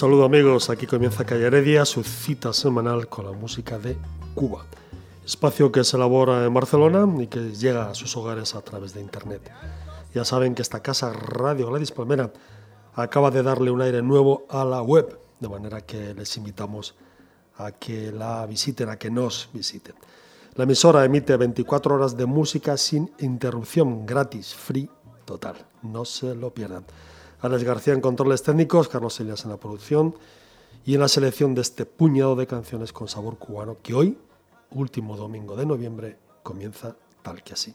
Saludo amigos, aquí comienza Calle Heredia, su cita semanal con la música de Cuba. Espacio que se elabora en Barcelona y que llega a sus hogares a través de Internet. Ya saben que esta casa Radio Gladys Palmera acaba de darle un aire nuevo a la web, de manera que les invitamos a que la visiten, a que nos visiten. La emisora emite 24 horas de música sin interrupción, gratis, free, total. No se lo pierdan. Alex García en controles técnicos, Carlos Elias en la producción y en la selección de este puñado de canciones con sabor cubano que hoy, último domingo de noviembre, comienza tal que así.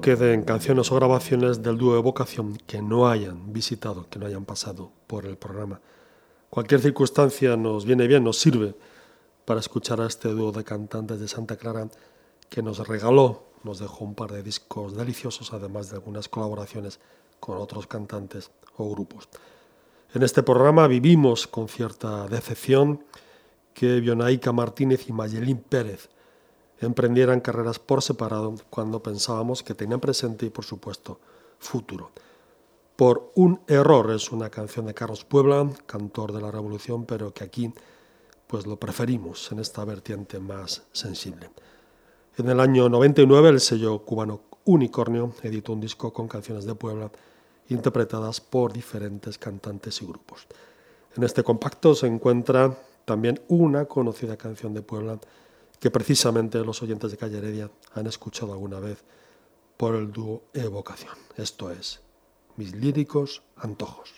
queden canciones o grabaciones del dúo de vocación que no hayan visitado, que no hayan pasado por el programa. Cualquier circunstancia nos viene bien, nos sirve para escuchar a este dúo de cantantes de Santa Clara que nos regaló, nos dejó un par de discos deliciosos, además de algunas colaboraciones con otros cantantes o grupos. En este programa vivimos con cierta decepción que Bionaica Martínez y Mayelín Pérez emprendieran carreras por separado cuando pensábamos que tenían presente y por supuesto futuro. Por un error es una canción de Carlos Puebla, cantor de la Revolución, pero que aquí pues lo preferimos en esta vertiente más sensible. En el año 99 el sello cubano Unicornio editó un disco con canciones de Puebla interpretadas por diferentes cantantes y grupos. En este compacto se encuentra también una conocida canción de Puebla que precisamente los oyentes de Calle Heredia han escuchado alguna vez por el dúo Evocación. Esto es Mis líricos antojos.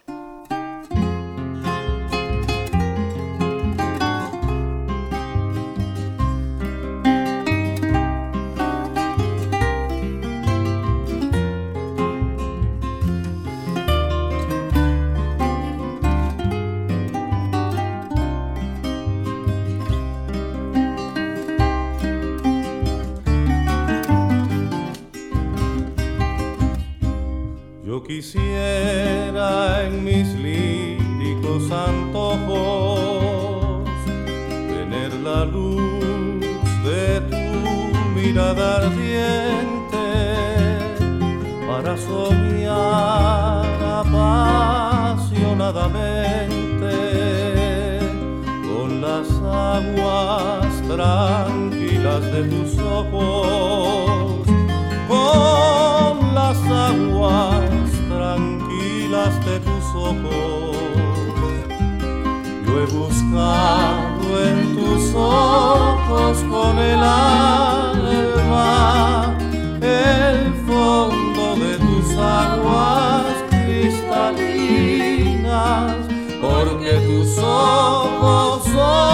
Quisiera en mis líricos antojos tener la luz mirada ardiente para soñar apasionadamente con las aguas tranquilas de tus ojos, ojos con el alma el fondo de tus aguas cristalinas, porque tus ojos son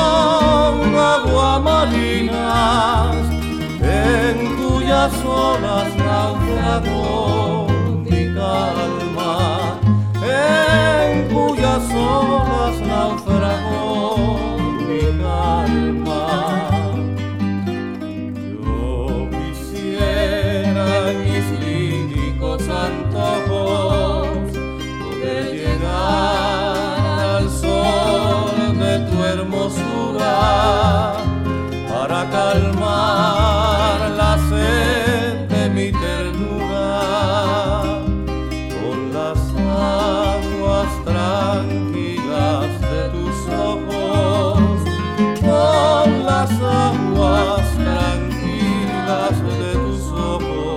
tranquilas de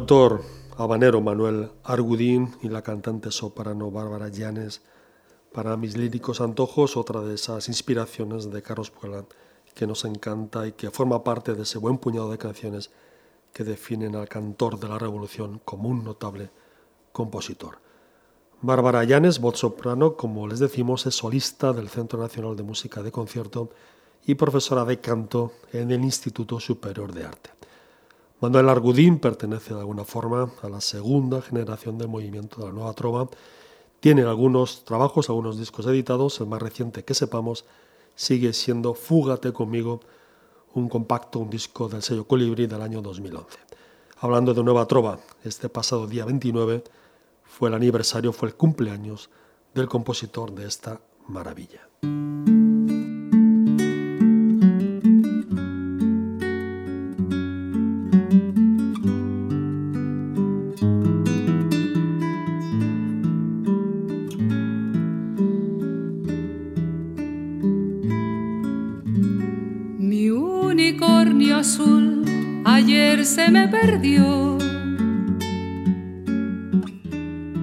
cantautor habanero Manuel Argudín y la cantante soprano Bárbara Llanes para mis líricos antojos, otra de esas inspiraciones de Carlos Puela que nos encanta y que forma parte de ese buen puñado de canciones que definen al cantor de la Revolución como un notable compositor. Bárbara Llanes, voz soprano, como les decimos, es solista del Centro Nacional de Música de Concierto y profesora de canto en el Instituto Superior de Arte. Manuel Argudín pertenece de alguna forma a la segunda generación del movimiento de la Nueva Trova. Tiene algunos trabajos, algunos discos editados. El más reciente que sepamos sigue siendo Fúgate conmigo, un compacto, un disco del sello Colibrí del año 2011. Hablando de Nueva Trova, este pasado día 29 fue el aniversario, fue el cumpleaños del compositor de esta maravilla. Se me perdió.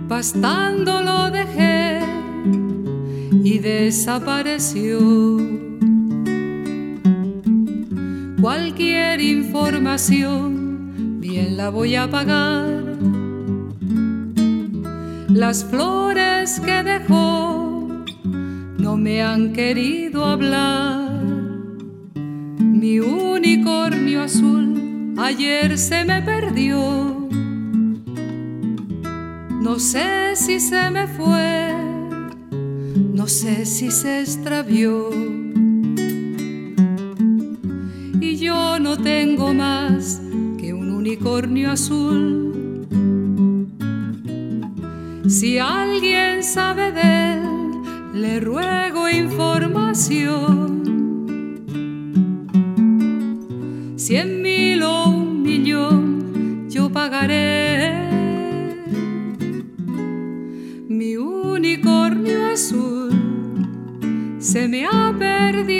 Pastando lo dejé y desapareció. Cualquier información bien la voy a pagar. Las flores que dejó no me han querido hablar. Ayer se me perdió. No sé si se me fue, no sé si se extravió. Y yo no tengo más que un unicornio azul si alguien sabe de él, le ruego información. Cien se me ha perdido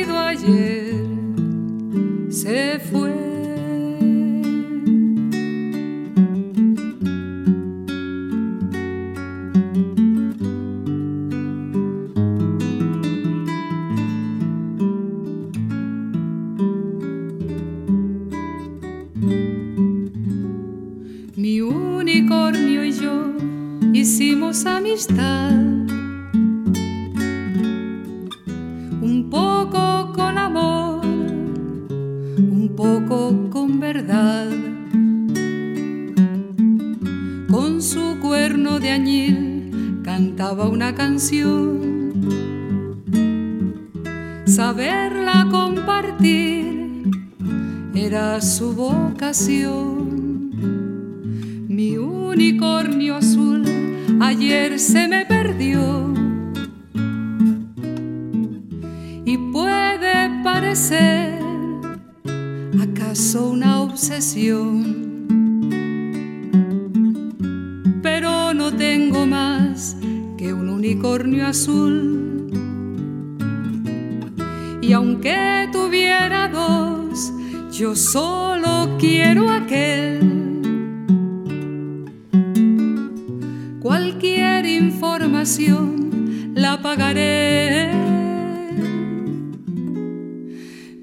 Saberla compartir era su vocación. Mi unicornio azul ayer se me la pagaré.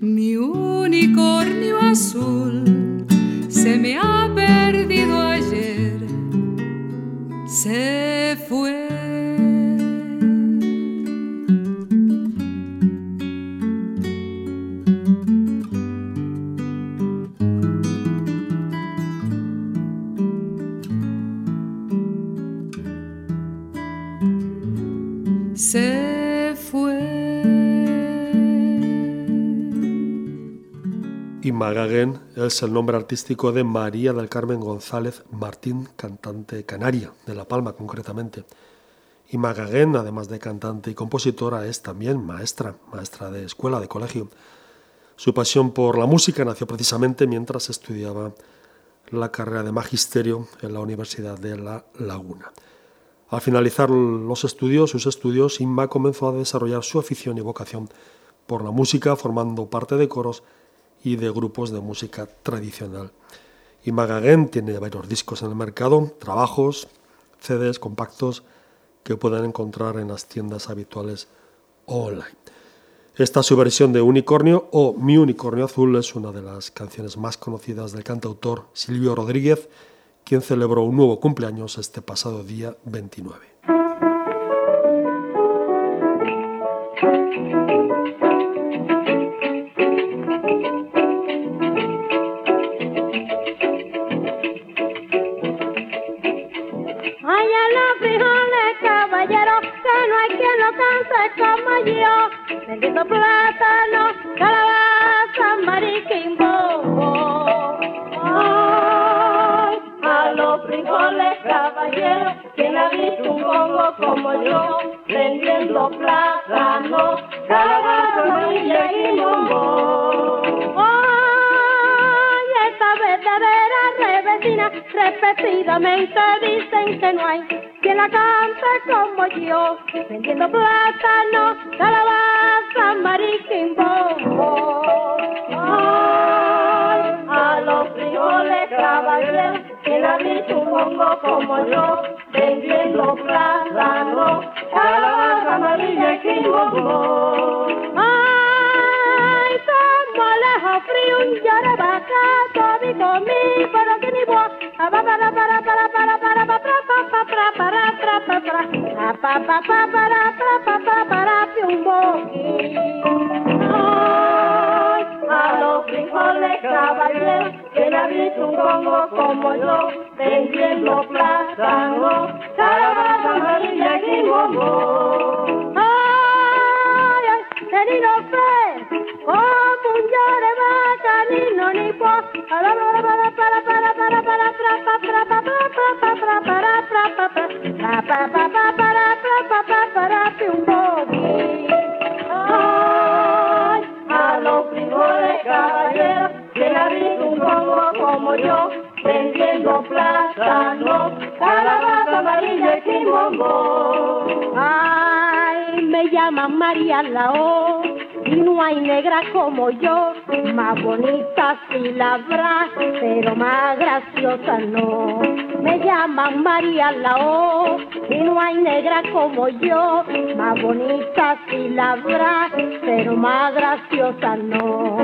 Mi unicornio azul se me ha perdido ayer, se Magaguen es el nombre artístico de María del Carmen González Martín, cantante canaria, de La Palma concretamente. Y Magaguen, además de cantante y compositora, es también maestra, maestra de escuela, de colegio. Su pasión por la música nació precisamente mientras estudiaba la carrera de magisterio en la Universidad de La Laguna. Al finalizar los estudios, sus estudios, Inma comenzó a desarrollar su afición y vocación por la música, formando parte de coros y de grupos de música tradicional. Y Magagen tiene varios discos en el mercado, trabajos, CDs compactos que pueden encontrar en las tiendas habituales online. Esta su versión de Unicornio o Mi Unicornio Azul es una de las canciones más conocidas del cantautor Silvio Rodríguez, quien celebró un nuevo cumpleaños este pasado día 29. Vendiendo plátano, calabaza, mariquimbo. Ay, a los frijoles, caballero, quien ha visto un bongo como yo, vendiendo plátano, calabaza, mariquimbo. Ay, esta verdadera revesina, repetidamente dicen que no hay quien la cante como yo, vendiendo plátano, calabaza, mariquimbo. Ay, a los frijoles caballeros, quien ha visto un bongo como yo, vendiendo plátano, calabaza, mariquimbo. Ay, como lejos frío, un yarabaca, todo y conmigo, pero que ni vos, para, para, para, para, para, para, para, Ay, a los frijoles caballeros, que ha un congo como yo, vendiendo plátano, calabaza amarilla y. Tenido fe, como un llore vaca, ni no ni po. Para, para, para, para, para, para, para, para, para, para, para, para, para, para, para, para, plátano, calabaza amarilla y quimomo. Ay, me llaman María Lao y no hay negra como yo, más bonita sí la habrá, pero más graciosa no. Me llaman María Lao y no hay negra como yo, más bonita sí la habrá, pero más graciosa no.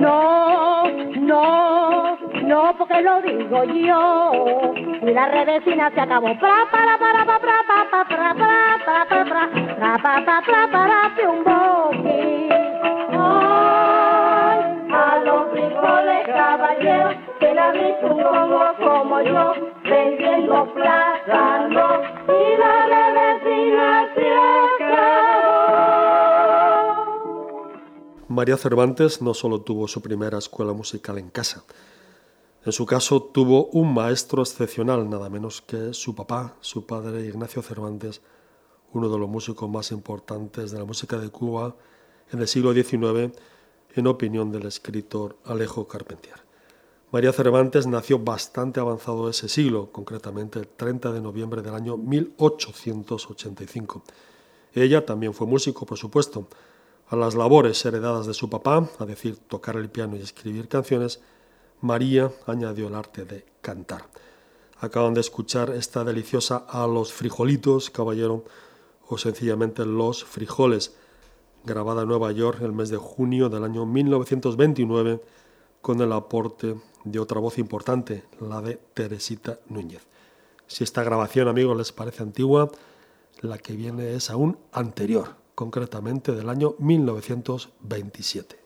No, no, no, porque lo digo yo. Y la redecina se acabó. Pra, para, para, un a los. María Cervantes no solo tuvo su primera escuela musical en casa, en su caso tuvo un maestro excepcional, nada menos que su papá, su padre Ignacio Cervantes, uno de los músicos más importantes de la música de Cuba en el siglo XIX, en opinión del escritor Alejo Carpentier. María Cervantes nació bastante avanzado ese siglo, concretamente el 30 de noviembre del año 1885. Ella también fue músico, por supuesto. A las labores heredadas de su papá, a decir, tocar el piano y escribir canciones, María añadió el arte de cantar. Acaban de escuchar esta deliciosa A los frijolitos, caballero, o sencillamente Los frijoles, grabada en Nueva York el mes de junio del año 1929, con el aporte de otra voz importante, la de Teresita Núñez. Si esta grabación, amigos, les parece antigua, la que viene es aún anterior, concretamente del año 1927.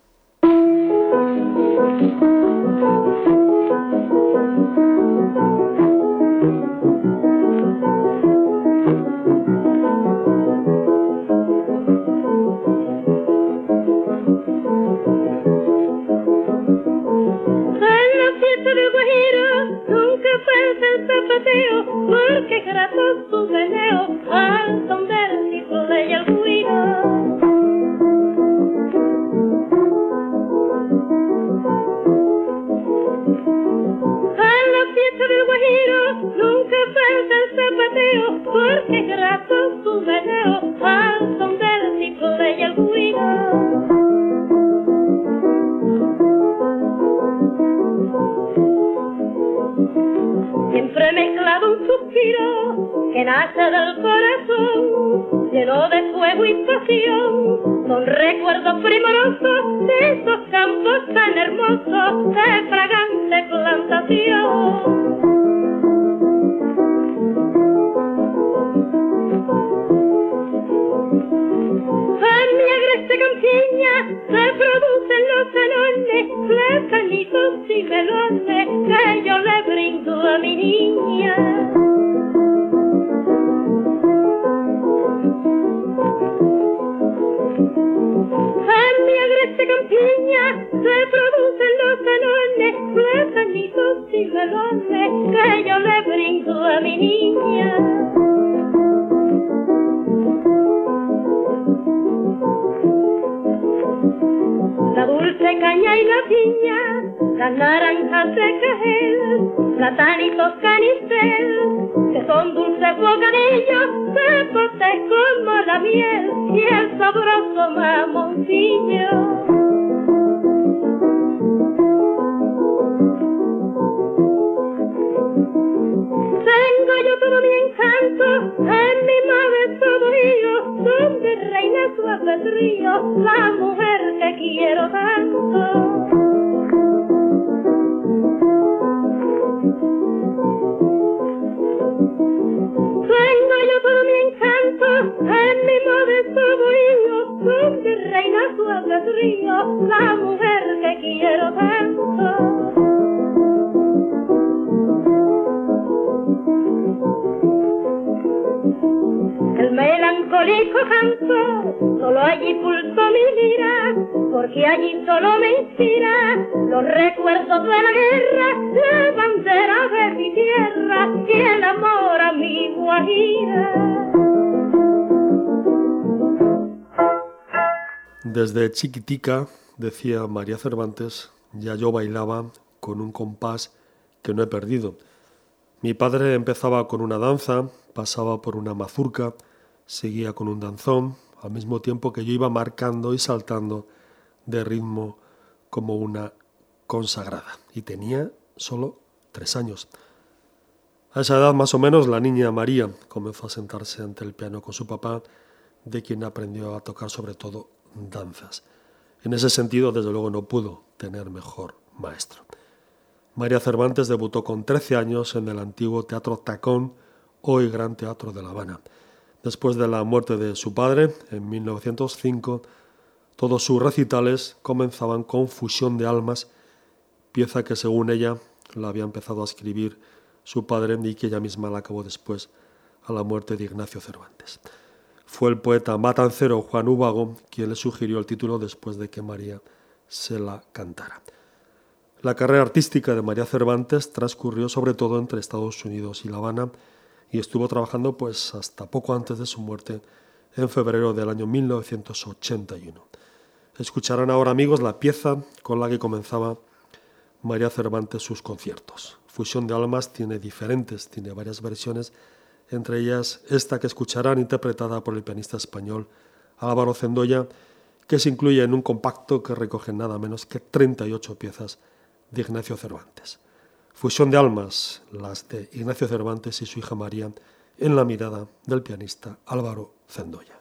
gratos tus deseos al son de pasión. Son recuerdos primorosos de esos campos tan hermosos de fragante plantación. Cajel, platanitos canicel, que son dulces bocadillos, cepotes como la miel y el sabroso mamoncillo. la mujer que quiero tanto. El melancólico canto solo allí pulso mi lira, porque allí solo me inspira los recuerdos de la guerra, la bandera de mi tierra y el amor a mi guajira. Desde chiquitica, decía María Cervantes, ya yo bailaba con un compás que no he perdido. Mi padre empezaba con una danza, pasaba por una mazurca, seguía con un danzón, al mismo tiempo que yo iba marcando y saltando de ritmo como una consagrada. Y tenía solo tres años. A esa edad más o menos la niña María comenzó a sentarse ante el piano con su papá, de quien aprendió a tocar sobre todo danzas. En ese sentido, desde luego, no pudo tener mejor maestro. María Cervantes debutó con 13 años en el antiguo Teatro Tacón, hoy Gran Teatro de La Habana. Después de la muerte de su padre, en 1905, todos sus recitales comenzaban con Fusión de Almas, pieza que según ella la había empezado a escribir su padre y que ella misma la acabó después a la muerte de Ignacio Cervantes. Fue el poeta matancero Juan Ubago quien le sugirió el título después de que María se la cantara. La carrera artística de María Cervantes transcurrió sobre todo entre Estados Unidos y La Habana y estuvo trabajando pues hasta poco antes de su muerte en febrero del año 1981. Escucharán ahora amigos la pieza con la que comenzaba María Cervantes sus conciertos. Fusión de Almas tiene diferentes, tiene varias versiones entre ellas esta que escucharán interpretada por el pianista español Álvaro Cendoya, que se incluye en un compacto que recoge nada menos que 38 piezas de Ignacio Cervantes. Fusión de almas, las de Ignacio Cervantes y su hija María, en la mirada del pianista Álvaro Cendoya.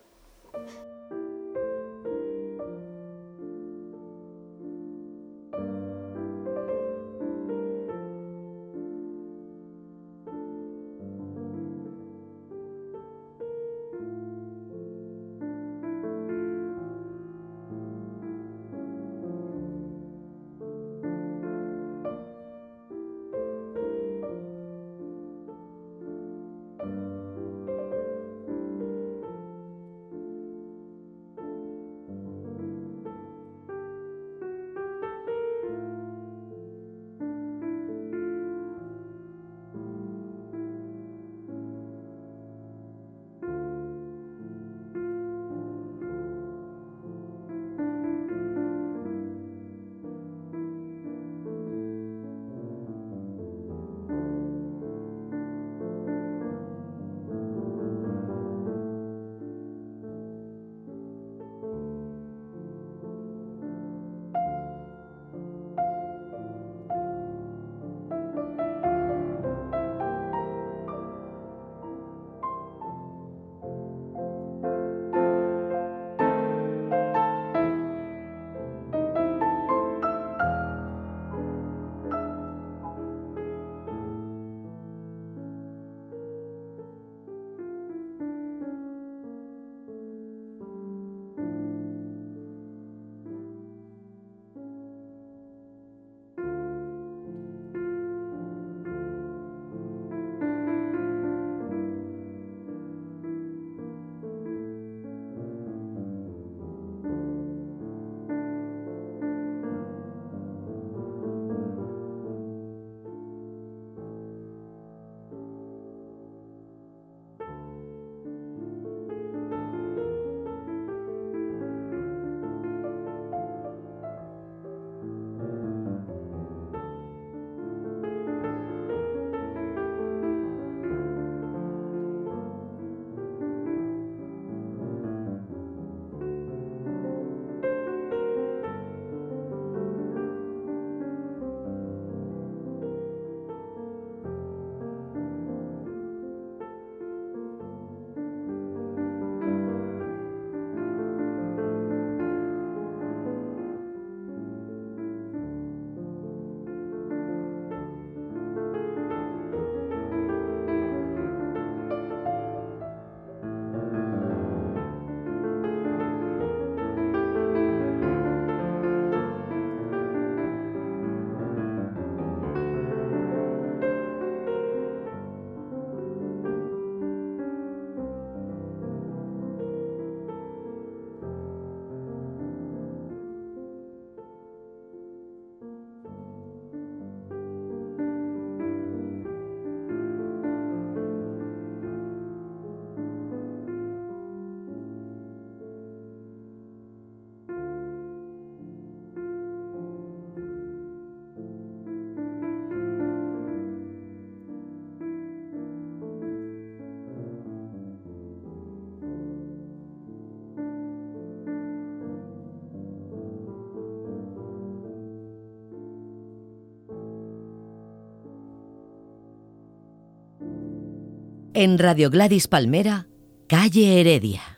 En Radio Gladys Palmera, calle Heredia.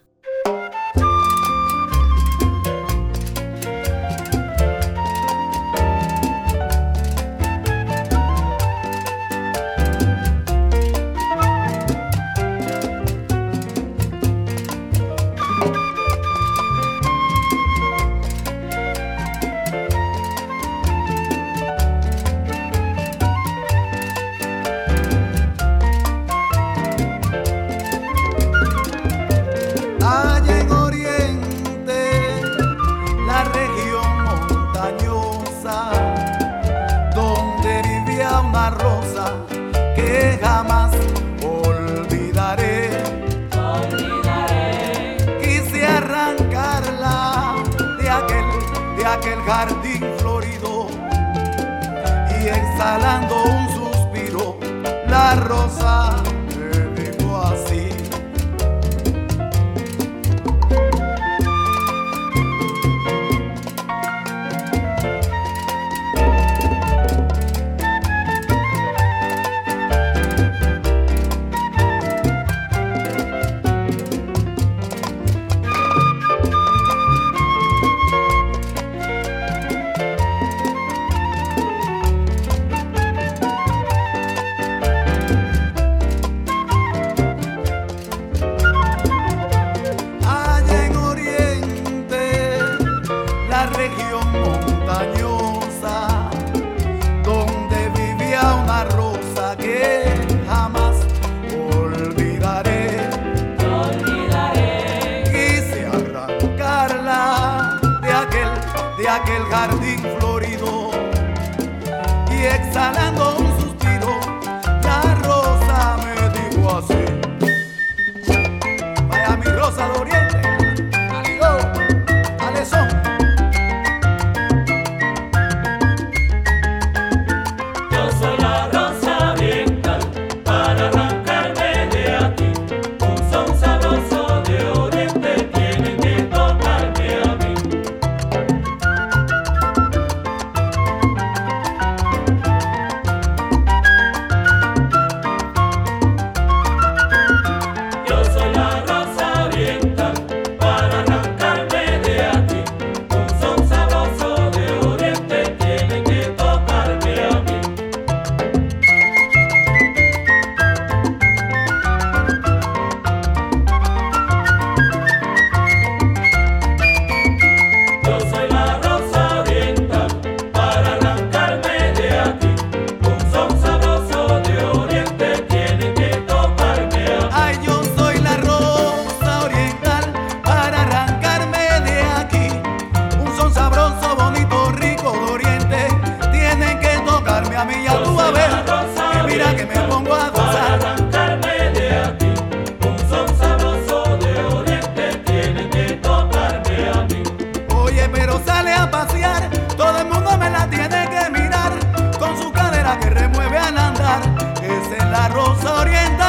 corriente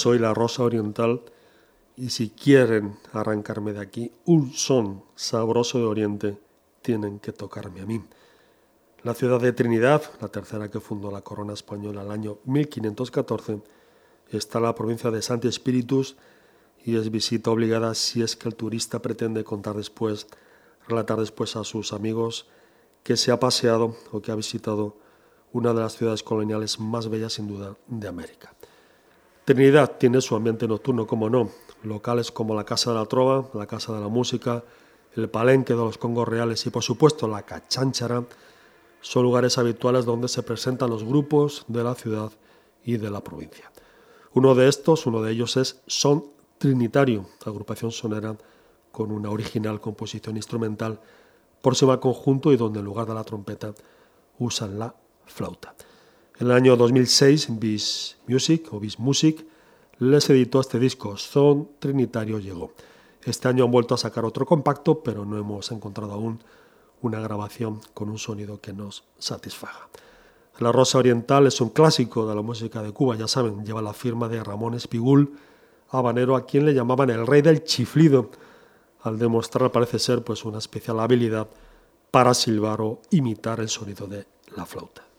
soy la rosa oriental y si quieren arrancarme de aquí un son sabroso de oriente, tienen que tocarme a mí. La ciudad de Trinidad, la tercera que fundó la corona española el año 1514, está en la provincia de Santi Espíritus y es visita obligada si es que el turista pretende contar después, relatar después a sus amigos que se ha paseado o que ha visitado una de las ciudades coloniales más bellas sin duda de América. Trinidad tiene su ambiente nocturno, como no, locales como la Casa de la Trova, la Casa de la Música, el Palenque de los Congos Reales y por supuesto la Cachánchara, son lugares habituales donde se presentan los grupos de la ciudad y de la provincia. Uno de estos, uno de ellos es Son Trinitario, agrupación sonera con una original composición instrumental por su conjunto y donde en lugar de la trompeta usan la flauta. En el año 2006, Bis Music o Bis Music les editó este disco, Son Trinitario llegó. Este año han vuelto a sacar otro compacto, pero no hemos encontrado aún una grabación con un sonido que nos satisfaga. La Rosa Oriental es un clásico de la música de Cuba, ya saben, lleva la firma de Ramón Espigul, habanero a quien le llamaban el rey del chiflido, al demostrar parece ser pues una especial habilidad para silbar o imitar el sonido de la flauta.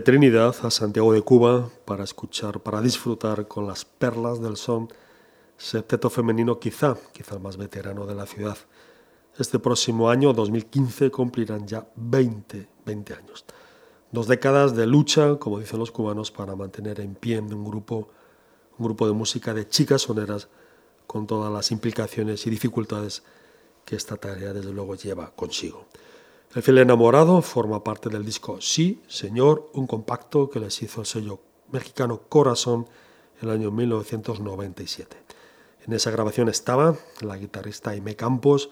Trinidad a Santiago de Cuba para escuchar, para disfrutar con las perlas del son, septeto femenino quizá, quizá el más veterano de la ciudad. Este próximo año, 2015, cumplirán ya 20, 20 años. Dos décadas de lucha, como dicen los cubanos, para mantener en pie un grupo, un grupo de música de chicas soneras con todas las implicaciones y dificultades que esta tarea desde luego lleva consigo. El fiel enamorado forma parte del disco Sí, Señor, un compacto que les hizo el sello mexicano Corazón en el año 1997. En esa grabación estaba la guitarrista Aime Campos,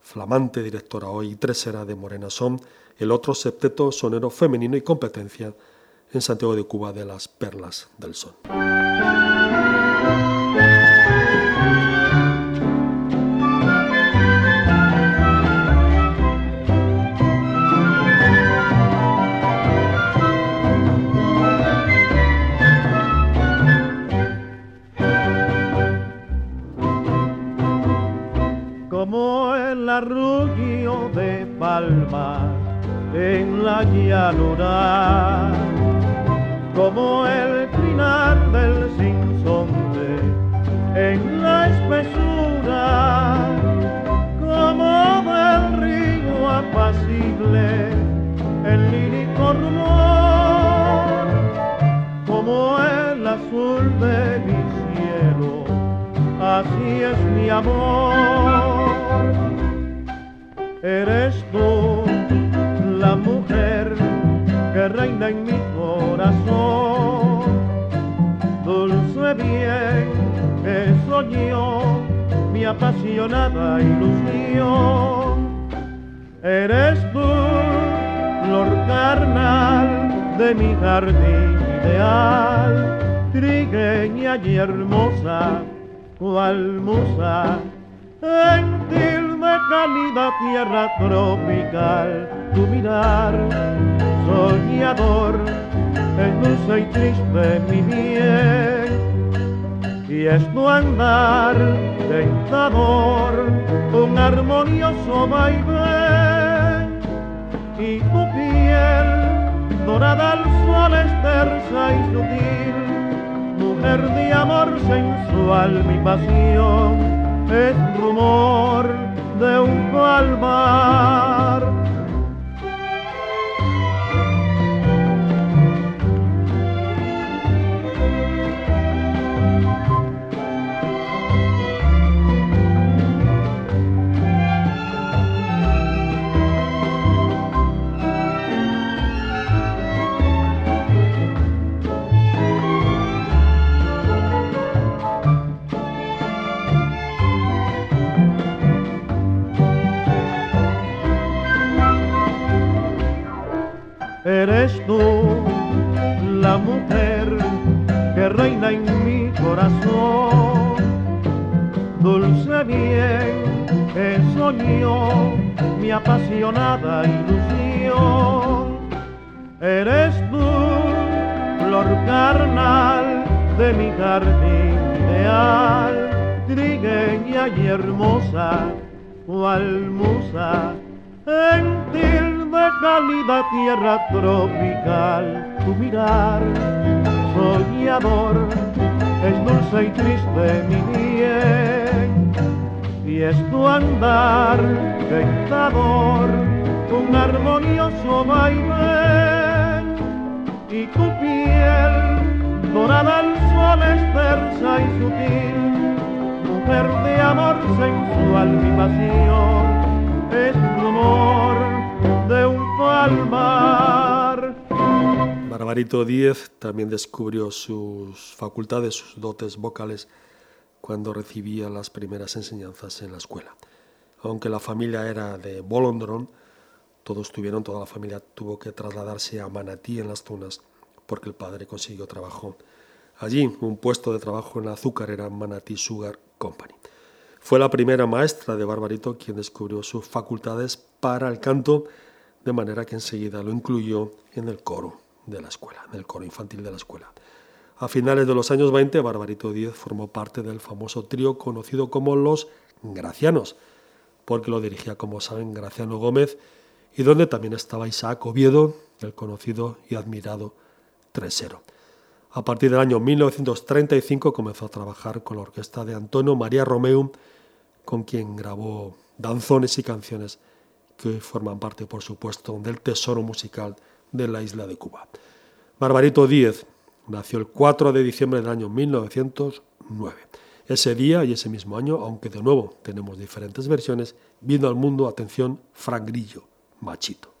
flamante directora hoy tresera de Morena Son, el otro septeto sonero femenino y competencia en Santiago de Cuba de las Perlas del Son. Palmas en la llanura, como el trinar del sinsonte en la espesura, como del río apacible el lírico rumor, como el azul de mi cielo, así es mi amor eres tú la mujer que reina en mi corazón. Dulce bien que soñó mi apasionada ilusión. Eres tú, flor carnal de mi jardín ideal, trigueña y hermosa, cual musa cálida tierra tropical, tu mirar soñador es dulce y triste mi bien, y es tu andar tentador, un armonioso vaivén, y tu piel dorada al sol es tersa y sutil, mujer de amor sensual mi pasión es rumor de un palmar bien que soñó mi apasionada ilusión. Eres tú, flor carnal de mi jardín ideal, trigueña y hermosa, cual musa gentil de cálida tierra tropical, tu mirar soñador es dulce y triste mi bien, y es tu andar tentador, un armonioso vaivén, y tu piel dorada al sol es tersa y sutil, mujer de amor sensual mi pasión, es tu amor de un palmar. Barbarito Díez también descubrió sus facultades, sus dotes vocales cuando recibía las primeras enseñanzas en la escuela. Aunque la familia era de Bolondrón, todos tuvieron, toda la familia tuvo que trasladarse a Manatí en las zonas porque el padre consiguió trabajo allí, un puesto de trabajo en la azucarera Manatí Sugar Company. Fue la primera maestra de Barbarito quien descubrió sus facultades para el canto de manera que enseguida lo incluyó en el coro de la escuela, en el coro infantil de la escuela. A finales de los años 20, Barbarito Díez formó parte del famoso trío conocido como los Gracianos, porque lo dirigía, como saben, Graciano Gómez y donde también estaba Isaac Oviedo, el conocido y admirado Tresero. A partir del año 1935 comenzó a trabajar con la orquesta de Antonio María Romeu, con quien grabó danzones y canciones que hoy forman parte, por supuesto, del tesoro musical de la isla de Cuba. Barbarito Díez nació el 4 de diciembre del año 1909. Ese día y ese mismo año, aunque de nuevo tenemos diferentes versiones, vino al mundo, atención, Frank Grillo, machito.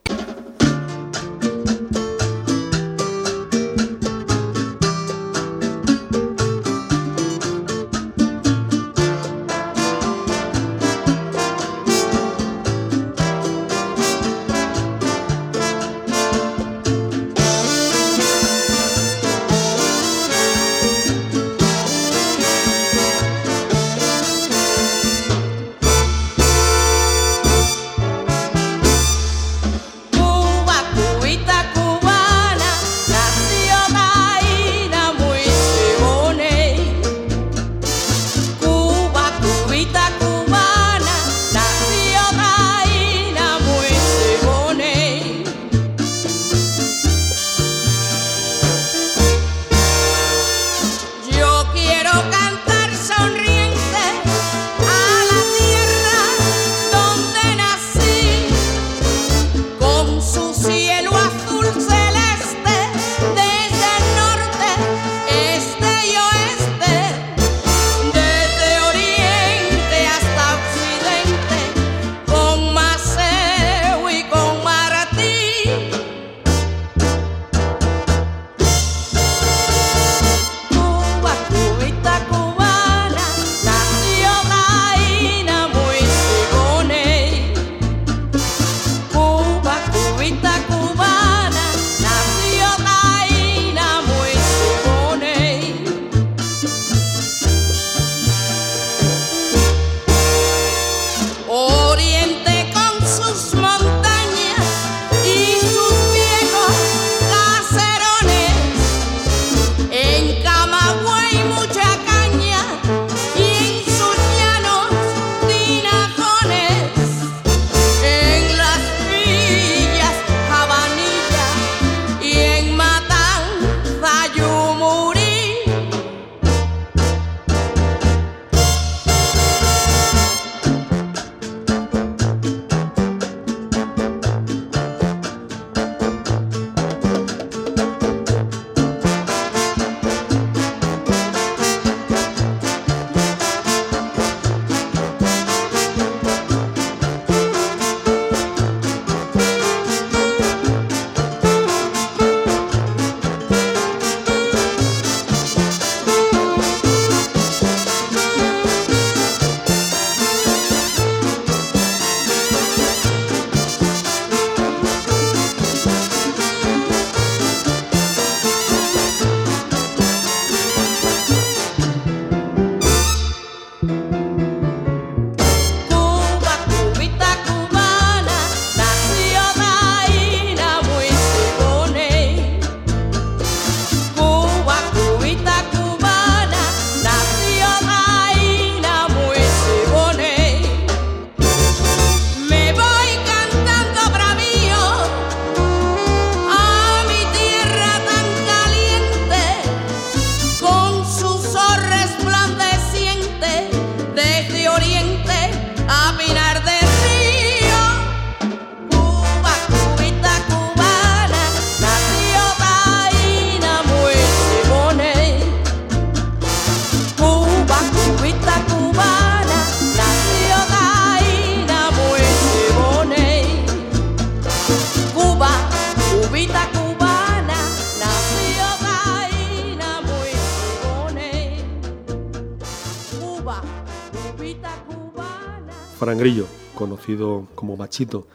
Grillo, conocido como Machito,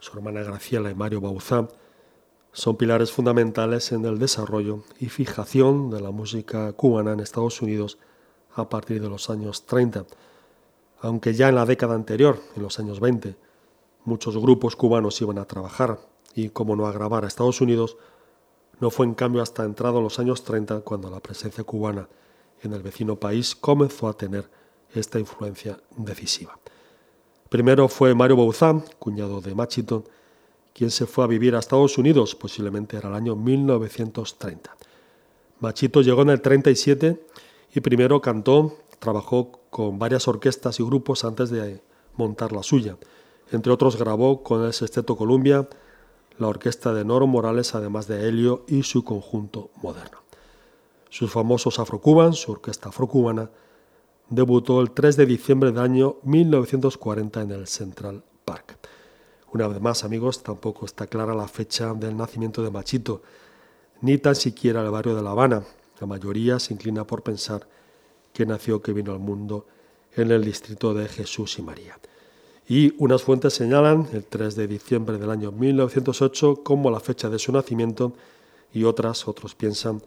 su hermana Graciela y Mario Bauzá, son pilares fundamentales en el desarrollo y fijación de la música cubana en Estados Unidos a partir de los años 30. Aunque ya en la década anterior, en los años 20, muchos grupos cubanos iban a trabajar y, como no, a grabar a Estados Unidos, no fue en cambio hasta entrado los años 30 cuando la presencia cubana en el vecino país comenzó a tener esta influencia decisiva. Primero fue Mario Bauzán, cuñado de Machito, quien se fue a vivir a Estados Unidos, posiblemente era el año 1930. Machito llegó en el 37 y primero cantó, trabajó con varias orquestas y grupos antes de montar la suya. Entre otros grabó con el Sexteto Columbia, la orquesta de Noro Morales, además de Helio y su conjunto moderno. Sus famosos afrocubans, su orquesta afrocubana, debutó el 3 de diciembre del año 1940 en el Central Park. Una vez más, amigos, tampoco está clara la fecha del nacimiento de Machito, ni tan siquiera el barrio de La Habana. La mayoría se inclina por pensar que nació, que vino al mundo en el distrito de Jesús y María. Y unas fuentes señalan el 3 de diciembre del año 1908 como la fecha de su nacimiento y otras, otros piensan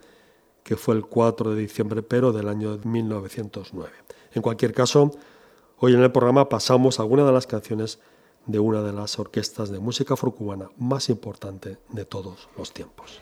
que fue el 4 de diciembre, pero del año 1909. En cualquier caso, hoy en el programa pasamos algunas de las canciones de una de las orquestas de música afrocubana más importante de todos los tiempos.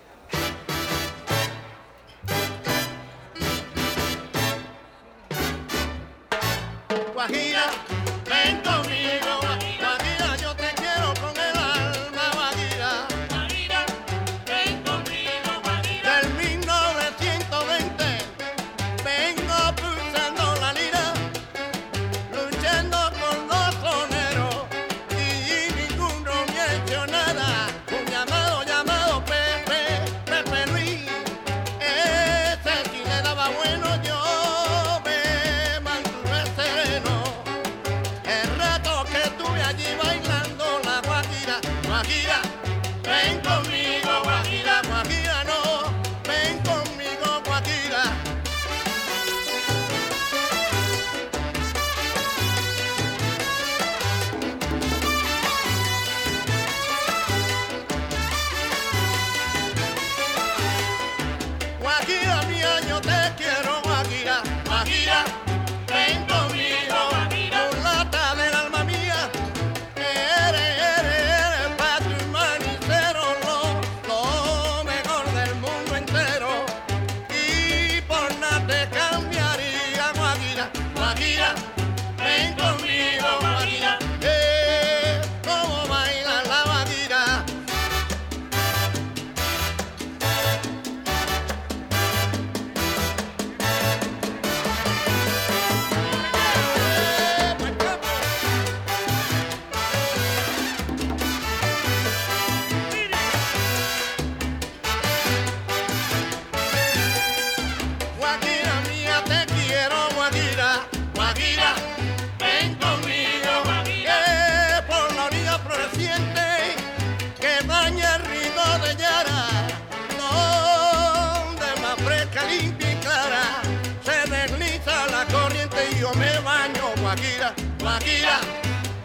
corriente y yo me baño, Guajira, Guajira,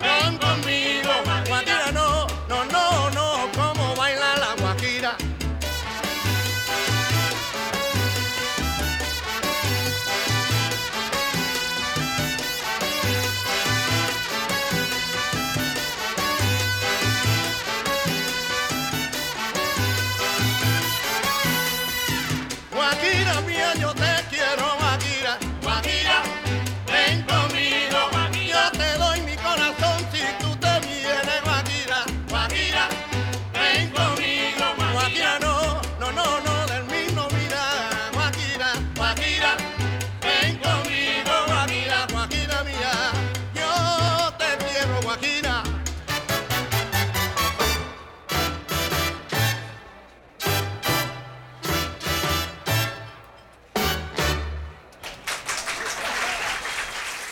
ven conmigo.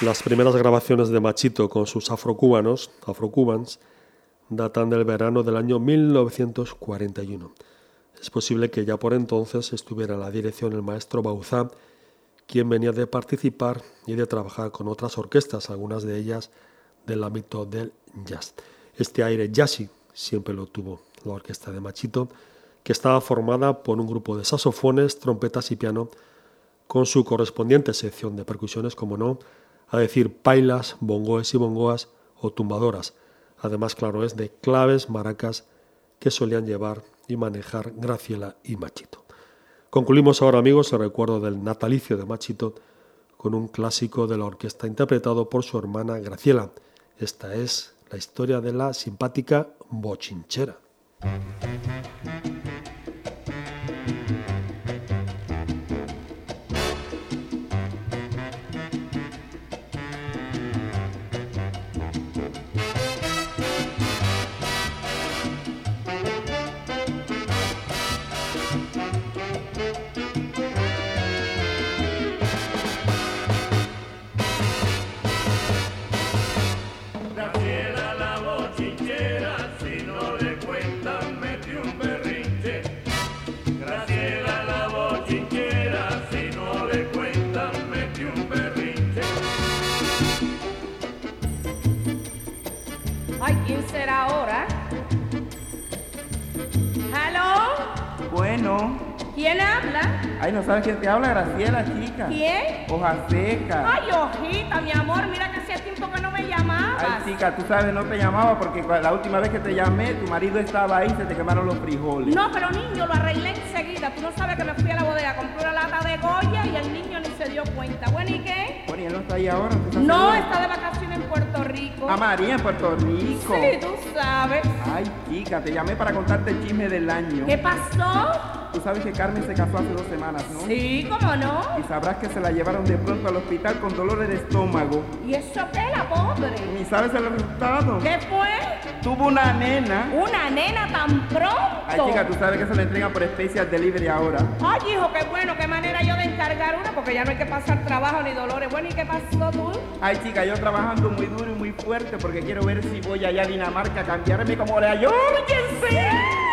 Las primeras grabaciones de Machito con sus afrocubanos, afrocubans, datan del verano del año 1941. Es posible que ya por entonces estuviera en la dirección el maestro Bauzá, quien venía de participar y de trabajar con otras orquestas, algunas de ellas del ámbito del jazz. Este aire jazzy siempre lo tuvo la orquesta de Machito, que estaba formada por un grupo de saxofones, trompetas y piano, con su correspondiente sección de percusiones, como no, a decir pailas, bongoes y bongoas o tumbadoras, además, claro es, de claves, maracas que solían llevar y manejar Graciela y Machito. Concluimos ahora, amigos, el recuerdo del natalicio de Machito con un clásico de la orquesta interpretado por su hermana Graciela. Esta es la historia de la simpática bochinchera. Ay, ¿no sabes quién te habla? Graciela, chica. ¿Quién? Hoja seca. Ay, hojita, mi amor, mira que hacía tiempo que no me llamabas. Ay, chica, tú sabes, no te llamaba porque la última vez que te llamé, tu marido estaba ahí se te quemaron los frijoles. No, pero niño, lo arreglé enseguida. Tú no sabes que me fui a la bodega, compré una lata de Goya y el niño ni se dio cuenta. Bueno, ¿y qué? Bueno, y él no está ahí ahora. ¿tú estás No, segura? está de vacaciones en Puerto Rico. A María, en Puerto Rico. Sí, tú sabes. Ay, chica, te llamé para contarte el chisme del año. ¿Qué pasó? Tú sabes que Carmen se casó hace dos semanas, ¿no? Sí, ¿cómo no? Y sabrás que se la llevaron de pronto al hospital con dolores de estómago. ¿Y eso qué, la pobre? ¿Y sabes el resultado? ¿Qué fue? Tuvo una nena. ¿Una nena tan pronto? Ay, chica, tú sabes que se la entregan por Special Delivery ahora. Ay, hijo, qué bueno, qué manera yo de encargar una, porque ya no hay que pasar trabajo ni dolores. Bueno, ¿y qué pasó tú? Ay, chica, yo trabajando muy duro y muy fuerte porque quiero ver si voy allá a Dinamarca a cambiarme como la Jorgensen.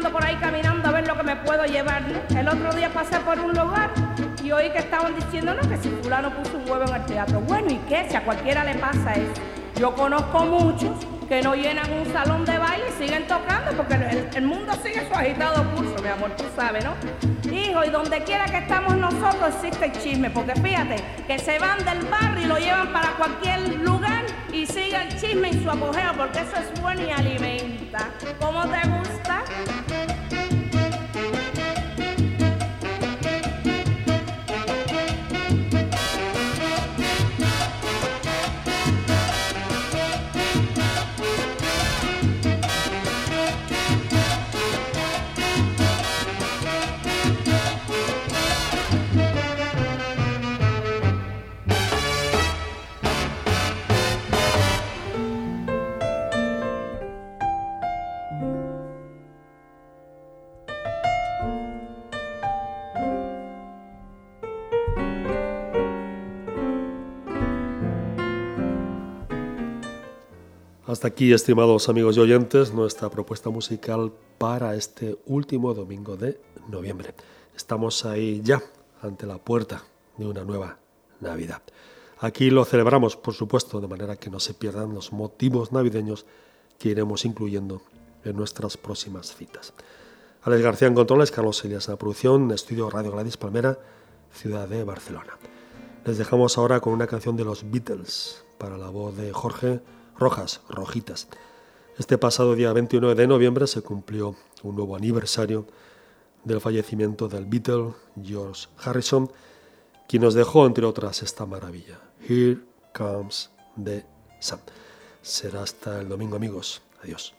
Ando por ahí caminando a ver lo que me puedo llevar. El otro día pasé por un lugar y oí que estaban diciendo, no, que si fulano puso un huevo en el teatro. Bueno, ¿y qué? Si a cualquiera le pasa eso. Yo conozco muchos que no llenan un salón de baile y siguen tocando porque el, mundo sigue su agitado curso, mi amor, tú sabes, ¿no? Hijo, y donde quiera que estamos nosotros existe el chisme, porque fíjate, que se van del barrio y lo llevan para cualquier lugar y sigue el chisme en su apogeo, porque eso es bueno y alimenta. ¿Cómo te? Hasta aquí, estimados amigos y oyentes, nuestra propuesta musical para este último domingo de noviembre. Estamos ahí ya, ante la puerta de una nueva Navidad. Aquí lo celebramos, por supuesto, de manera que no se pierdan los motivos navideños que iremos incluyendo en nuestras próximas citas. Alex García en controles, Carlos Elias en la producción, Estudio Radio Gladys Palmera, ciudad de Barcelona. Les dejamos ahora con una canción de los Beatles para la voz de Jorge Rojas, Rojitas. Este pasado día 29 de noviembre se cumplió un nuevo aniversario del fallecimiento del Beatle George Harrison, quien nos dejó, entre otras, esta maravilla. Here comes the sun. Será hasta el domingo, amigos. Adiós.